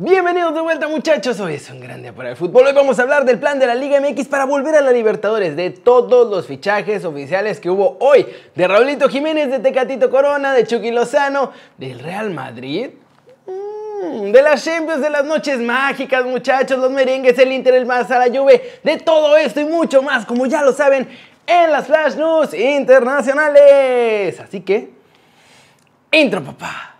Bienvenidos de vuelta muchachos, hoy es un gran día para el fútbol. Hoy vamos a hablar del plan de la Liga MX para volver a la Libertadores, de todos los fichajes oficiales que hubo hoy, de Raulito Jiménez, de Tecatito Corona, de Chucky Lozano, del Real Madrid, mm, de las Champions, de las noches mágicas muchachos, los merengues, el Inter, el Barça, la Juve, de todo esto y mucho más, como ya lo saben, en las Flash News Internacionales. Así que, intro papá.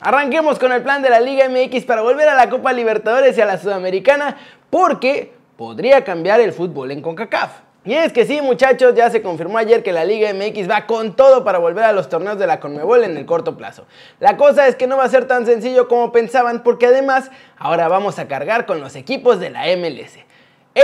Arranquemos con el plan de la Liga MX para volver a la Copa Libertadores y a la Sudamericana porque podría cambiar el fútbol en CONCACAF. Y es que sí, muchachos, ya se confirmó ayer que la Liga MX va con todo para volver a los torneos de la Conmebol en el corto plazo. La cosa es que no va a ser tan sencillo como pensaban porque además ahora vamos a cargar con los equipos de la MLS.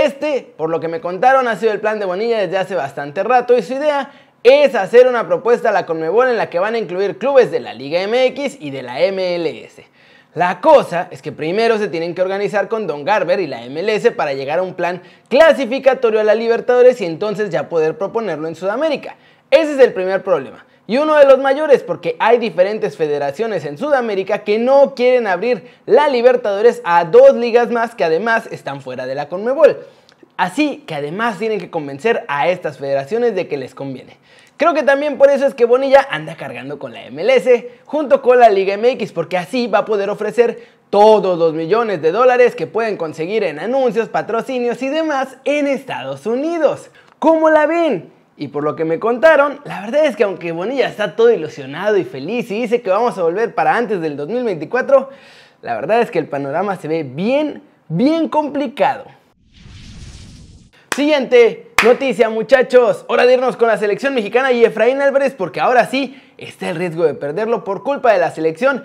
Este, por lo que me contaron, ha sido el plan de Bonilla desde hace bastante rato y su idea es hacer una propuesta a la Conmebol en la que van a incluir clubes de la Liga MX y de la MLS. La cosa es que primero se tienen que organizar con Don Garber y la MLS para llegar a un plan clasificatorio a la Libertadores y entonces ya poder proponerlo en Sudamérica. Ese es el primer problema. Y uno de los mayores porque hay diferentes federaciones en Sudamérica que no quieren abrir la Libertadores a dos ligas más que además están fuera de la Conmebol. Así que además tienen que convencer a estas federaciones de que les conviene. Creo que también por eso es que Bonilla anda cargando con la MLS junto con la Liga MX porque así va a poder ofrecer todos los millones de dólares que pueden conseguir en anuncios, patrocinios y demás en Estados Unidos. ¿Cómo la ven? Y por lo que me contaron, la verdad es que aunque Bonilla está todo ilusionado y feliz y dice que vamos a volver para antes del 2024, la verdad es que el panorama se ve bien, bien complicado. Siguiente noticia muchachos, hora de irnos con la selección mexicana y Efraín Álvarez porque ahora sí está el riesgo de perderlo por culpa de la selección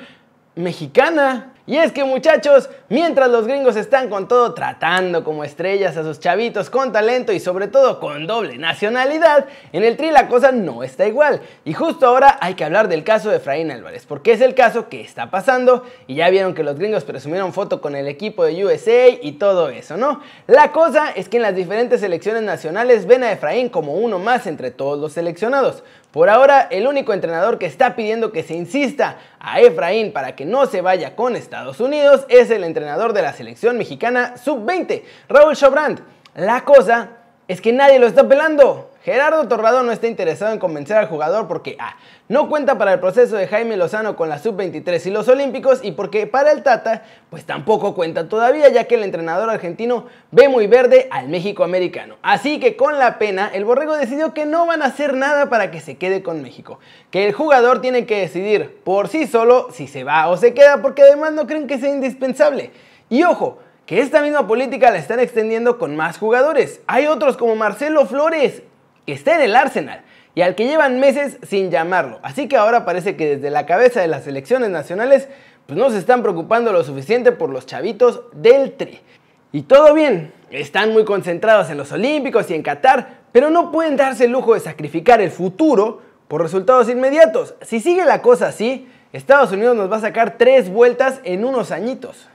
mexicana. Y es que muchachos, mientras los gringos están con todo tratando como estrellas a sus chavitos con talento y sobre todo con doble nacionalidad, en el tri la cosa no está igual. Y justo ahora hay que hablar del caso de Efraín Álvarez, porque es el caso que está pasando y ya vieron que los gringos presumieron foto con el equipo de USA y todo eso, ¿no? La cosa es que en las diferentes selecciones nacionales ven a Efraín como uno más entre todos los seleccionados. Por ahora, el único entrenador que está pidiendo que se insista a Efraín para que no se vaya con Estados Unidos es el entrenador de la selección mexicana sub-20, Raúl Chobrand. La cosa es que nadie lo está pelando. Gerardo Torrado no está interesado en convencer al jugador porque A. No cuenta para el proceso de Jaime Lozano con la sub-23 y los Olímpicos y porque para el Tata pues tampoco cuenta todavía ya que el entrenador argentino ve muy verde al México americano. Así que con la pena el Borrego decidió que no van a hacer nada para que se quede con México. Que el jugador tiene que decidir por sí solo si se va o se queda porque además no creen que sea indispensable. Y ojo, que esta misma política la están extendiendo con más jugadores. Hay otros como Marcelo Flores, que está en el Arsenal y al que llevan meses sin llamarlo. Así que ahora parece que desde la cabeza de las selecciones nacionales pues no se están preocupando lo suficiente por los chavitos del Tri. Y todo bien, están muy concentrados en los Olímpicos y en Qatar, pero no pueden darse el lujo de sacrificar el futuro por resultados inmediatos. Si sigue la cosa así, Estados Unidos nos va a sacar tres vueltas en unos añitos.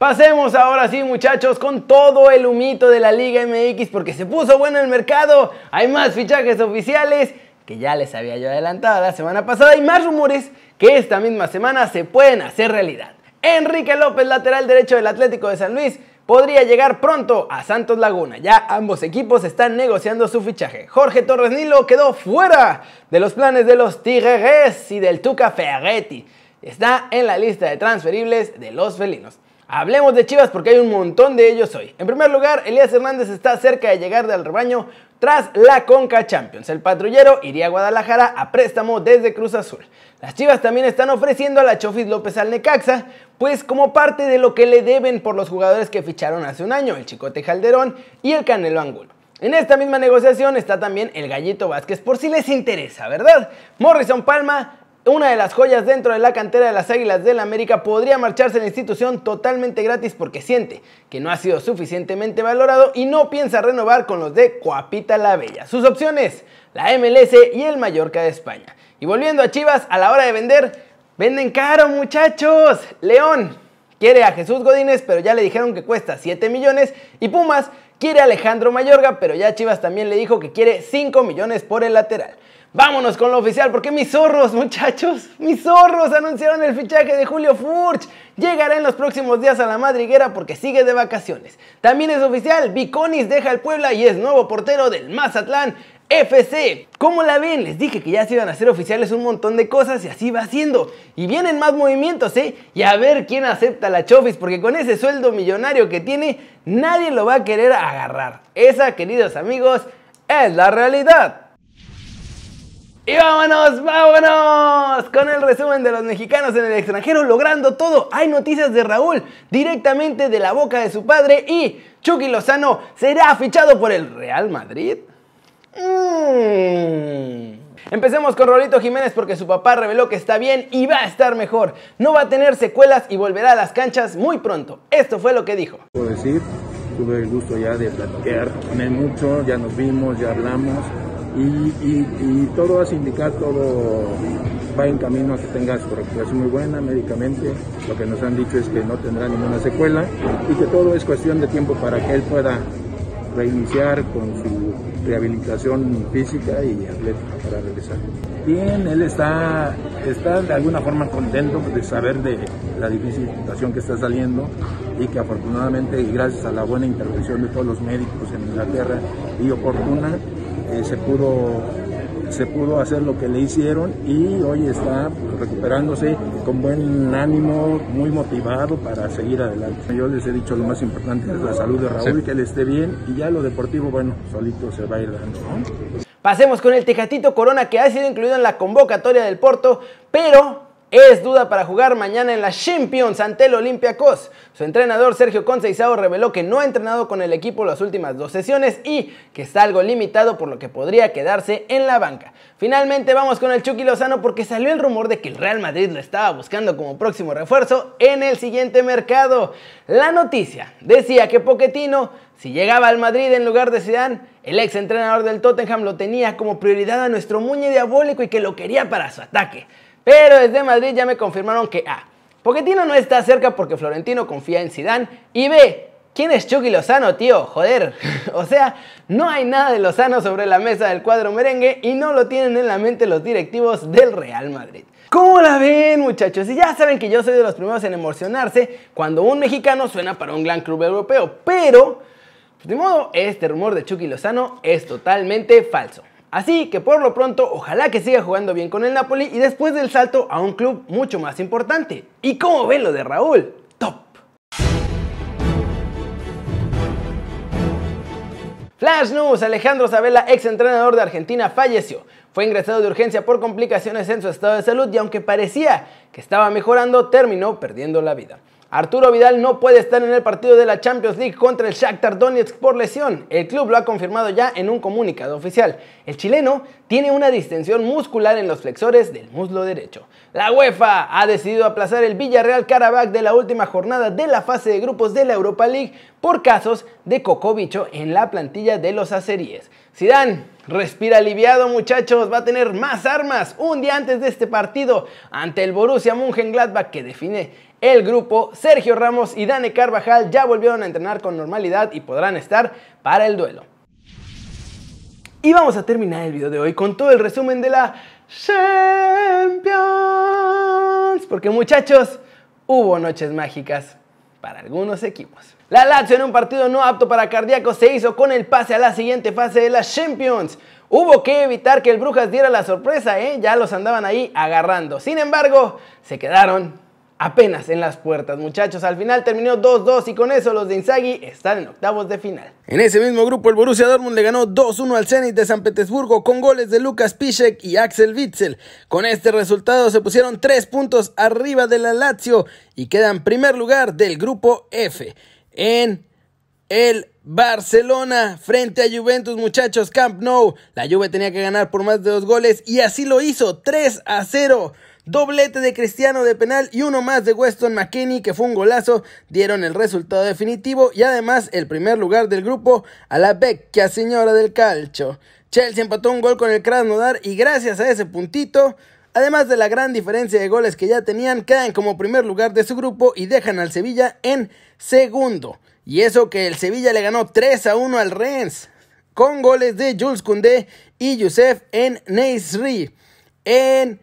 Pasemos ahora sí muchachos con todo el humito de la Liga MX porque se puso bueno el mercado, hay más fichajes oficiales que ya les había yo adelantado la semana pasada y más rumores que esta misma semana se pueden hacer realidad. Enrique López, lateral derecho del Atlético de San Luis, podría llegar pronto a Santos Laguna. Ya ambos equipos están negociando su fichaje. Jorge Torres Nilo quedó fuera de los planes de los Tigres y del Tuca Ferretti. Está en la lista de transferibles de los felinos. Hablemos de Chivas porque hay un montón de ellos hoy. En primer lugar, Elías Hernández está cerca de llegar del rebaño tras la Conca Champions. El patrullero iría a Guadalajara a préstamo desde Cruz Azul. Las Chivas también están ofreciendo a la Chofis López al Necaxa, pues como parte de lo que le deben por los jugadores que ficharon hace un año, el Chicote Calderón y el Canelo Angulo. En esta misma negociación está también el Gallito Vázquez por si les interesa, ¿verdad? Morrison Palma una de las joyas dentro de la cantera de las Águilas del la América podría marcharse a la institución totalmente gratis porque siente que no ha sido suficientemente valorado y no piensa renovar con los de Coapita la Bella. Sus opciones, la MLS y el Mallorca de España. Y volviendo a Chivas, a la hora de vender, venden caro muchachos. León quiere a Jesús Godínez, pero ya le dijeron que cuesta 7 millones y Pumas quiere Alejandro Mayorga, pero ya Chivas también le dijo que quiere 5 millones por el lateral. Vámonos con lo oficial, porque mis zorros, muchachos, mis zorros anunciaron el fichaje de Julio Furch. Llegará en los próximos días a la madriguera porque sigue de vacaciones. También es oficial, Viconis deja el Puebla y es nuevo portero del Mazatlán. FC. ¿Cómo la ven? Les dije que ya se iban a hacer oficiales un montón de cosas y así va siendo. Y vienen más movimientos, ¿eh? Y a ver quién acepta la Chofis, porque con ese sueldo millonario que tiene, nadie lo va a querer agarrar. Esa, queridos amigos, es la realidad. Y vámonos, vámonos con el resumen de los mexicanos en el extranjero logrando todo. Hay noticias de Raúl directamente de la boca de su padre y Chucky Lozano será fichado por el Real Madrid. Mm. Empecemos con Rolito Jiménez porque su papá reveló que está bien y va a estar mejor. No va a tener secuelas y volverá a las canchas muy pronto. Esto fue lo que dijo. Puedo decir, tuve el gusto ya de platicar con él mucho, ya nos vimos, ya hablamos y, todo hace indicar, todo va en camino a que tenga su recuperación muy buena médicamente. Lo que nos han dicho es que no tendrá ninguna secuela y que todo es cuestión de tiempo para que él pueda reiniciar con su rehabilitación física y atlética para regresar. Bien, él está, está de alguna forma contento de saber de la difícil situación que está saliendo y que afortunadamente y gracias a la buena intervención de todos los médicos en Inglaterra y oportuna, eh, se pudo se pudo hacer lo que le hicieron y hoy está recuperándose con buen ánimo, muy motivado para seguir adelante. Yo les he dicho lo más importante es la salud de Raúl, que él esté bien y ya lo deportivo, bueno, solito se va a ir dando. Pasemos con el Tejatito Corona que ha sido incluido en la convocatoria del Porto, pero es duda para jugar mañana en la Champions ante el Olympiacos. Su entrenador Sergio Conceizao reveló que no ha entrenado con el equipo las últimas dos sesiones y que está algo limitado por lo que podría quedarse en la banca. Finalmente vamos con el Chucky Lozano porque salió el rumor de que el Real Madrid lo estaba buscando como próximo refuerzo en el siguiente mercado. La noticia decía que Pochettino, si llegaba al Madrid en lugar de Zidane, el ex entrenador del Tottenham lo tenía como prioridad a nuestro muñe diabólico y que lo quería para su ataque. Pero desde Madrid ya me confirmaron que A. Pochettino no está cerca porque Florentino confía en Zidane y B. ¿Quién es Chucky Lozano, tío? Joder. o sea, no hay nada de Lozano sobre la mesa del cuadro merengue y no lo tienen en la mente los directivos del Real Madrid. ¿Cómo la ven, muchachos? Y ya saben que yo soy de los primeros en emocionarse cuando un mexicano suena para un gran club europeo, pero, pues, de modo, este rumor de Chucky Lozano es totalmente falso. Así que por lo pronto, ojalá que siga jugando bien con el Napoli y después del salto a un club mucho más importante. ¿Y cómo ven lo de Raúl? Top. Flash News, Alejandro Sabela, ex entrenador de Argentina, falleció. Fue ingresado de urgencia por complicaciones en su estado de salud y aunque parecía que estaba mejorando, terminó perdiendo la vida. Arturo Vidal no puede estar en el partido de la Champions League contra el Shakhtar Donetsk por lesión. El club lo ha confirmado ya en un comunicado oficial. El chileno tiene una distensión muscular en los flexores del muslo derecho. La UEFA ha decidido aplazar el Villarreal Karabakh de la última jornada de la fase de grupos de la Europa League por casos de cocobicho en la plantilla de los azeríes. Zidane respira aliviado, muchachos, va a tener más armas un día antes de este partido ante el Borussia Mönchengladbach que define el grupo, Sergio Ramos y Dane Carvajal ya volvieron a entrenar con normalidad y podrán estar para el duelo. Y vamos a terminar el video de hoy con todo el resumen de la Champions. Porque muchachos, hubo noches mágicas para algunos equipos. La Lazio en un partido no apto para cardíacos se hizo con el pase a la siguiente fase de la Champions. Hubo que evitar que el Brujas diera la sorpresa, ¿eh? ya los andaban ahí agarrando. Sin embargo, se quedaron apenas en las puertas, muchachos. Al final terminó 2-2 y con eso los de Inzaghi están en octavos de final. En ese mismo grupo, el Borussia Dortmund le ganó 2-1 al Zenit de San Petersburgo con goles de Lucas Piszek y Axel Witzel. Con este resultado se pusieron 3 puntos arriba de la Lazio y quedan primer lugar del grupo F. En el Barcelona frente a Juventus, muchachos, Camp Nou. La Juve tenía que ganar por más de dos goles y así lo hizo, 3 a 0. Doblete de Cristiano de penal y uno más de Weston McKinney que fue un golazo, dieron el resultado definitivo y además el primer lugar del grupo a la vecchia señora del calcio. Chelsea empató un gol con el Krasnodar y gracias a ese puntito, además de la gran diferencia de goles que ya tenían, quedan como primer lugar de su grupo y dejan al Sevilla en segundo. Y eso que el Sevilla le ganó 3 a 1 al Rennes, con goles de Jules Koundé y Youssef en Neisri, en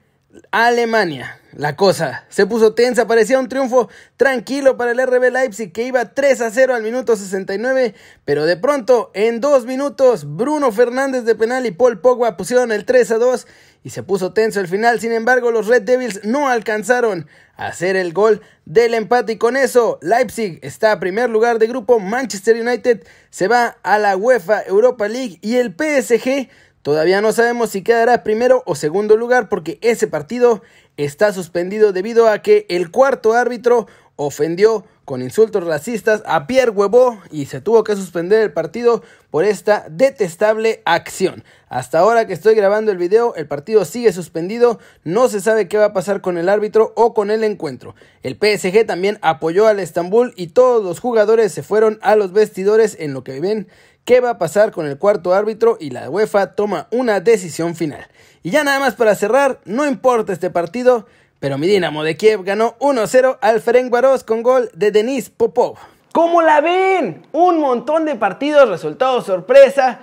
Alemania. La cosa se puso tensa, parecía un triunfo tranquilo para el RB Leipzig que iba 3 a 0 al minuto 69, pero de pronto en dos minutos Bruno Fernández de penal y Paul Pogba pusieron el 3 a 2 y se puso tenso el final, sin embargo los Red Devils no alcanzaron a hacer el gol del empate y con eso Leipzig está a primer lugar de grupo, Manchester United se va a la UEFA Europa League y el PSG Todavía no sabemos si quedará primero o segundo lugar porque ese partido está suspendido debido a que el cuarto árbitro ofendió con insultos racistas a Pierre Huevo y se tuvo que suspender el partido por esta detestable acción. Hasta ahora que estoy grabando el video, el partido sigue suspendido, no se sabe qué va a pasar con el árbitro o con el encuentro. El PSG también apoyó al Estambul y todos los jugadores se fueron a los vestidores en lo que ven qué va a pasar con el cuarto árbitro y la UEFA toma una decisión final. Y ya nada más para cerrar, no importa este partido, pero mi Dinamo de Kiev ganó 1-0 al Ferencváros con gol de Denis Popov. ¿Cómo la ven? Un montón de partidos, resultados sorpresa.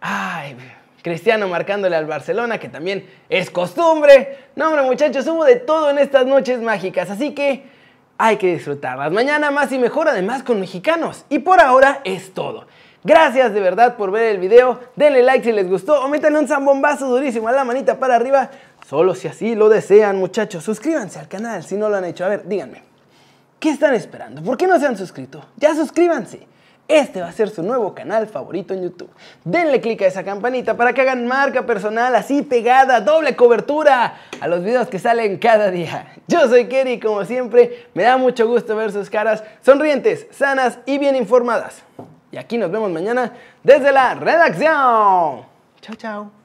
Ay, Cristiano marcándole al Barcelona, que también es costumbre. No, hombre, muchachos, hubo de todo en estas noches mágicas, así que hay que disfrutarlas. Mañana más y mejor, además con mexicanos. Y por ahora es todo. Gracias de verdad por ver el video. Denle like si les gustó o métanle un zambombazo durísimo a la manita para arriba. Solo si así lo desean, muchachos. Suscríbanse al canal si no lo han hecho. A ver, díganme. ¿Qué están esperando? ¿Por qué no se han suscrito? Ya suscríbanse. Este va a ser su nuevo canal favorito en YouTube. Denle click a esa campanita para que hagan marca personal así pegada, doble cobertura a los videos que salen cada día. Yo soy Kerry, como siempre, me da mucho gusto ver sus caras sonrientes, sanas y bien informadas. Y aquí nos vemos mañana desde la redacción. Chao, chao.